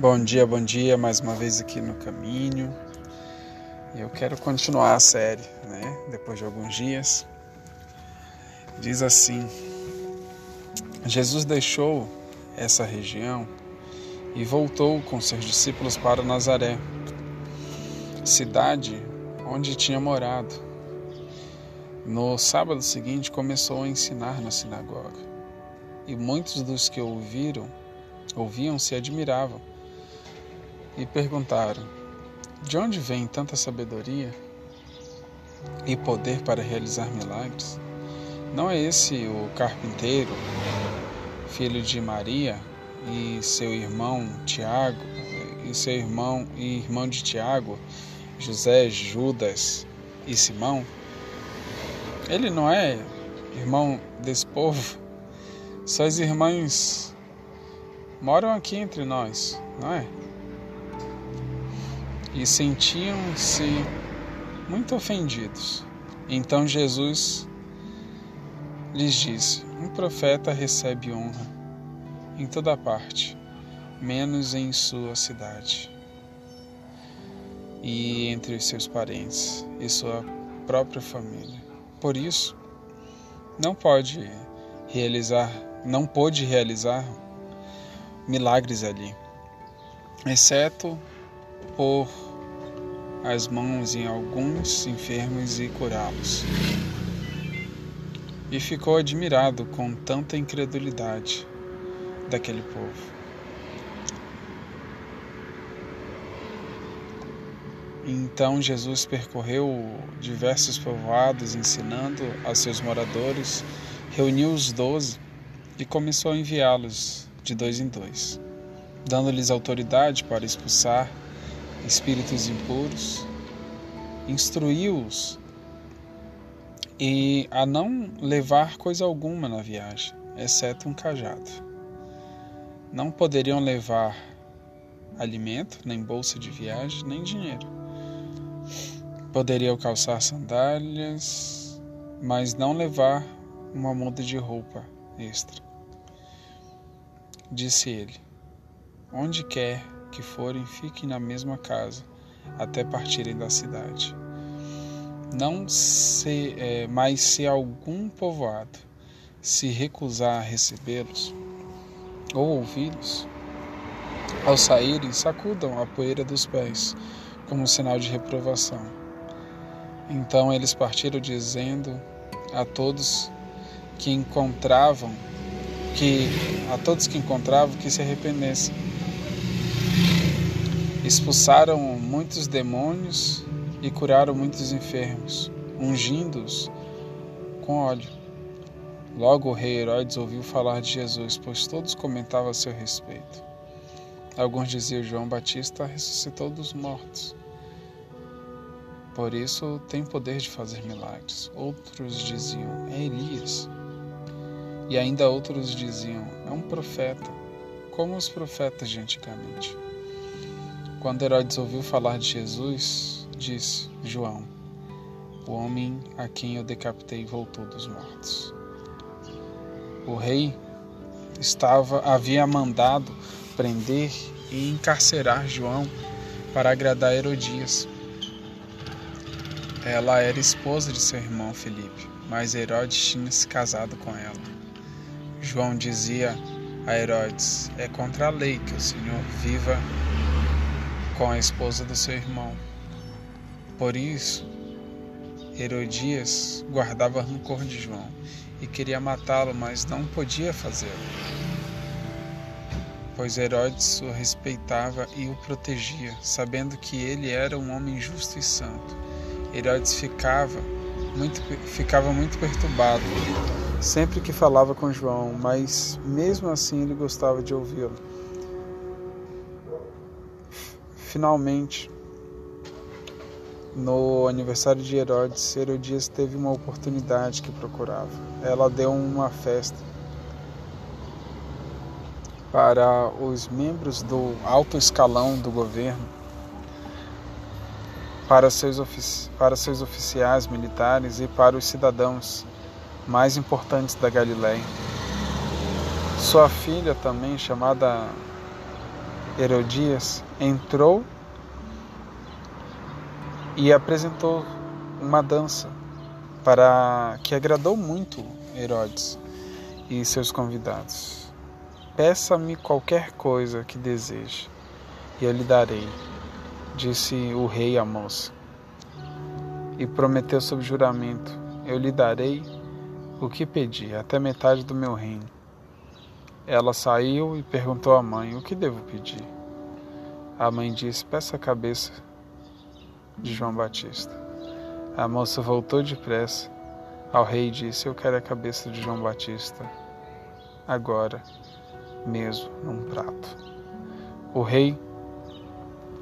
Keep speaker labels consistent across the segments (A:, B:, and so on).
A: Bom dia, bom dia, mais uma vez aqui no caminho. Eu quero continuar a série, né? Depois de alguns dias. Diz assim: Jesus deixou essa região e voltou com seus discípulos para Nazaré, cidade onde tinha morado. No sábado seguinte começou a ensinar na sinagoga, e muitos dos que ouviram, ouviam se admiravam e perguntaram: De onde vem tanta sabedoria e poder para realizar milagres? Não é esse o carpinteiro, filho de Maria e seu irmão Tiago, e seu irmão e irmão de Tiago, José, Judas e Simão? Ele não é irmão desse povo? Suas irmãs moram aqui entre nós, não é? E sentiam-se muito ofendidos. Então Jesus lhes disse: Um profeta recebe honra em toda parte, menos em sua cidade e entre os seus parentes e sua própria família. Por isso, não pode realizar, não pôde realizar milagres ali, exceto por as mãos em alguns enfermos e curá-los. E ficou admirado com tanta incredulidade daquele povo. Então Jesus percorreu diversos povoados, ensinando a seus moradores, reuniu os doze e começou a enviá-los de dois em dois, dando-lhes autoridade para expulsar espíritos impuros, instruiu-os e a não levar coisa alguma na viagem, exceto um cajado. Não poderiam levar alimento, nem bolsa de viagem, nem dinheiro. Poderiam calçar sandálias, mas não levar uma muda de roupa extra. Disse ele: Onde quer que forem, fiquem na mesma casa até partirem da cidade. Não se, é, mas se algum povoado se recusar a recebê-los ou ouvi-los, ao saírem, sacudam a poeira dos pés, como sinal de reprovação. Então eles partiram dizendo a todos que encontravam que a todos que encontravam que se arrependessem Expulsaram muitos demônios e curaram muitos enfermos, ungindo-os com óleo. Logo o rei Herodes ouviu falar de Jesus, pois todos comentavam a seu respeito. Alguns diziam: João Batista ressuscitou dos mortos. Por isso tem poder de fazer milagres. Outros diziam: É Elias. E ainda outros diziam: É um profeta, como os profetas de antigamente. Quando Herodes ouviu falar de Jesus, disse: João, o homem a quem eu decapitei voltou dos mortos. O rei estava havia mandado prender e encarcerar João para agradar Herodias. Ela era esposa de seu irmão Felipe, mas Herodes tinha se casado com ela. João dizia a Herodes: É contra a lei que o Senhor viva com a esposa do seu irmão. Por isso, Herodias guardava rancor de João e queria matá-lo, mas não podia fazê-lo, pois Herodes o respeitava e o protegia, sabendo que ele era um homem justo e santo. Herodes ficava muito, ficava muito perturbado sempre que falava com João, mas mesmo assim ele gostava de ouvi-lo. Finalmente, no aniversário de Herodes, Herodias teve uma oportunidade que procurava. Ela deu uma festa para os membros do alto escalão do governo, para seus, ofici para seus oficiais militares e para os cidadãos mais importantes da Galiléia. Sua filha também, chamada Herodias entrou e apresentou uma dança para que agradou muito Herodes e seus convidados. Peça-me qualquer coisa que deseje, e eu lhe darei, disse o rei à moça. E prometeu sob juramento: Eu lhe darei o que pedi, até metade do meu reino. Ela saiu e perguntou à mãe: O que devo pedir? A mãe disse: Peça a cabeça de João Batista. A moça voltou depressa ao rei e disse: Eu quero a cabeça de João Batista, agora mesmo num prato. O rei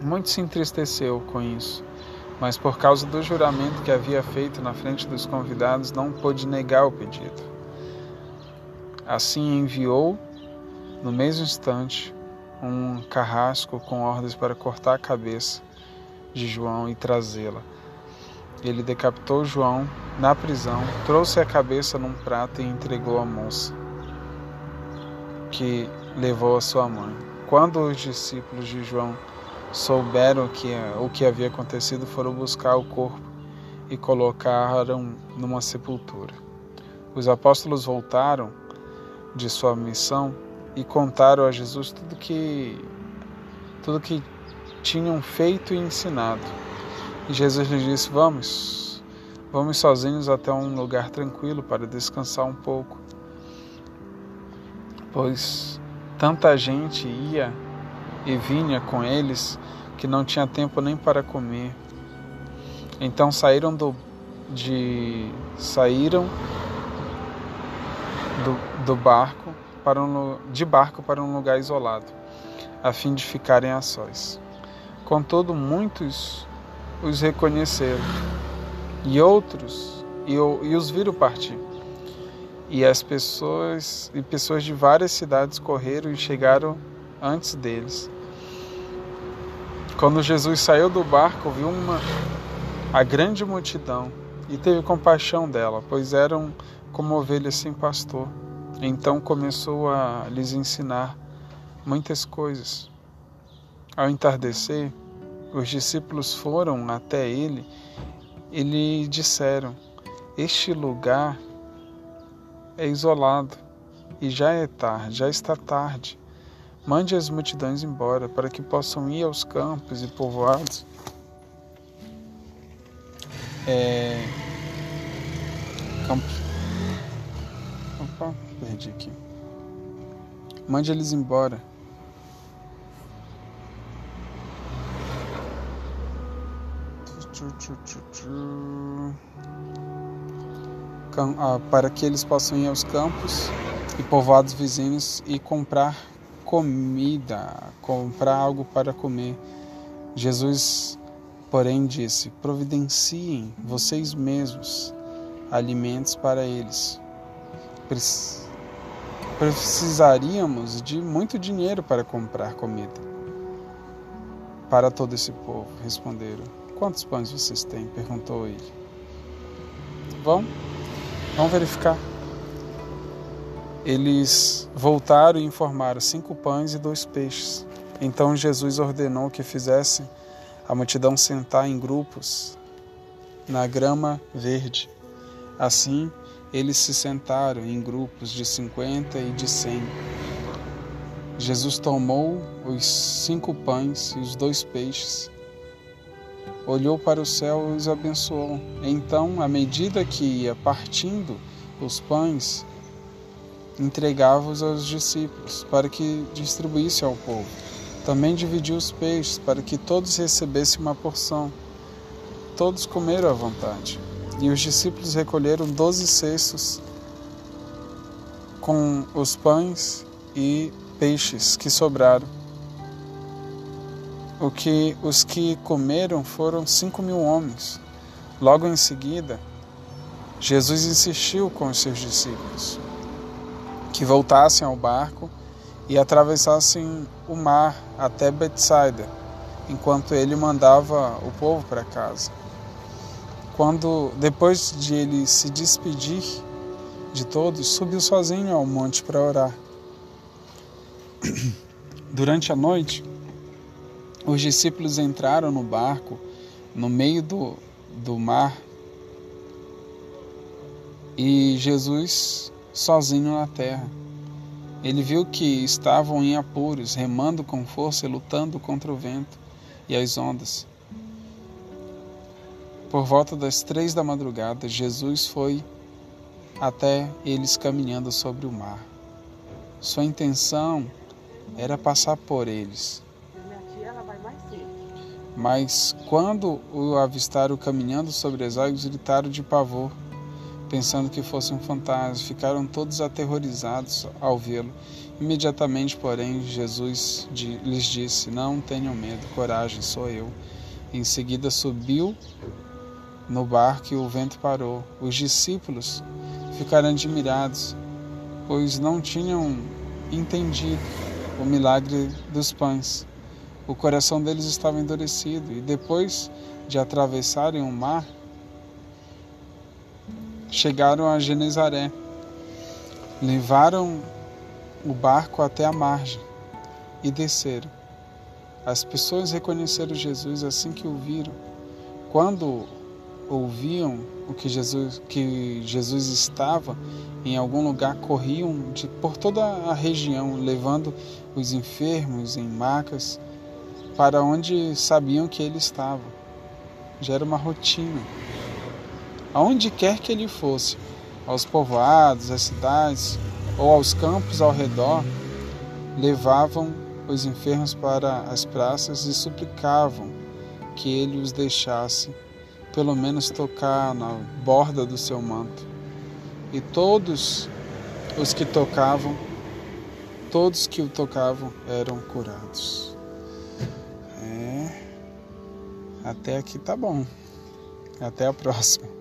A: muito se entristeceu com isso, mas por causa do juramento que havia feito na frente dos convidados, não pôde negar o pedido. Assim enviou, no mesmo instante, um carrasco com ordens para cortar a cabeça de João e trazê-la. Ele decapitou João na prisão, trouxe a cabeça num prato e entregou à moça, que levou a sua mãe. Quando os discípulos de João souberam que o que havia acontecido, foram buscar o corpo e colocaram numa sepultura. Os apóstolos voltaram de sua missão e contaram a Jesus tudo que tudo que tinham feito e ensinado. E Jesus lhes disse: Vamos, vamos sozinhos até um lugar tranquilo para descansar um pouco. Pois tanta gente ia e vinha com eles que não tinha tempo nem para comer. Então saíram do de saíram do, do barco para um, de barco para um lugar isolado, a fim de ficarem a sós. Contudo, muitos os reconheceram, e outros e, e os viram partir. E as pessoas e pessoas de várias cidades correram e chegaram antes deles. Quando Jesus saiu do barco, viu uma a grande multidão e teve compaixão dela, pois eram como ovelhas sem pastor. Então começou a lhes ensinar muitas coisas. Ao entardecer, os discípulos foram até ele e lhe disseram: Este lugar é isolado e já é tarde, já está tarde. Mande as multidões embora para que possam ir aos campos e povoados. É... Campos. Opa, perdi aqui. Mande eles embora Ah, para que eles possam ir aos campos e povoados vizinhos e comprar comida, comprar algo para comer. Jesus, porém, disse: Providenciem vocês mesmos alimentos para eles. Precisaríamos de muito dinheiro para comprar comida para todo esse povo, responderam. Quantos pães vocês têm? perguntou ele. Vão, vamos verificar. Eles voltaram e informaram cinco pães e dois peixes. Então Jesus ordenou que fizessem a multidão sentar em grupos na grama verde. Assim, eles se sentaram em grupos de cinquenta e de cem. Jesus tomou os cinco pães e os dois peixes olhou para o céu e os abençoou. Então, à medida que ia partindo os pães, entregava-os aos discípulos, para que distribuísse ao povo. Também dividiu os peixes, para que todos recebessem uma porção. Todos comeram à vontade. E os discípulos recolheram doze cestos com os pães e peixes que sobraram o que os que comeram foram cinco mil homens. Logo em seguida, Jesus insistiu com os seus discípulos que voltassem ao barco e atravessassem o mar até Betsaida, enquanto ele mandava o povo para casa. Quando depois de ele se despedir de todos, subiu sozinho ao monte para orar. Durante a noite, Os discípulos entraram no barco no meio do, do mar e Jesus sozinho na terra. Ele viu que estavam em apuros, remando com força e lutando contra o vento e as ondas. Por volta das três da madrugada, Jesus foi até eles caminhando sobre o mar. Sua intenção era passar por eles. Mas quando o avistaram caminhando sobre as águas, gritaram de pavor, pensando que fosse um fantasma. Ficaram todos aterrorizados ao vê-lo. Imediatamente, porém, Jesus lhes disse: Não tenham medo, coragem, sou eu. Em seguida subiu no barco o vento parou. Os discípulos ficaram admirados, pois não tinham entendido o milagre dos pães. O coração deles estava endurecido e depois de atravessarem o mar, chegaram a Genezaré. Levaram o barco até a margem e desceram. As pessoas reconheceram Jesus assim que o viram. Quando ouviam o que Jesus, que Jesus estava em algum lugar, corriam de, por toda a região, levando os enfermos em macas para onde sabiam que ele estava. Já era uma rotina. Aonde quer que ele fosse, aos povoados, às cidades ou aos campos ao redor, levavam os enfermos para as praças e suplicavam que ele os deixasse pelo menos tocar na borda do seu manto. E todos os que tocavam, todos que o tocavam eram curados. Até aqui tá bom. Até a próxima.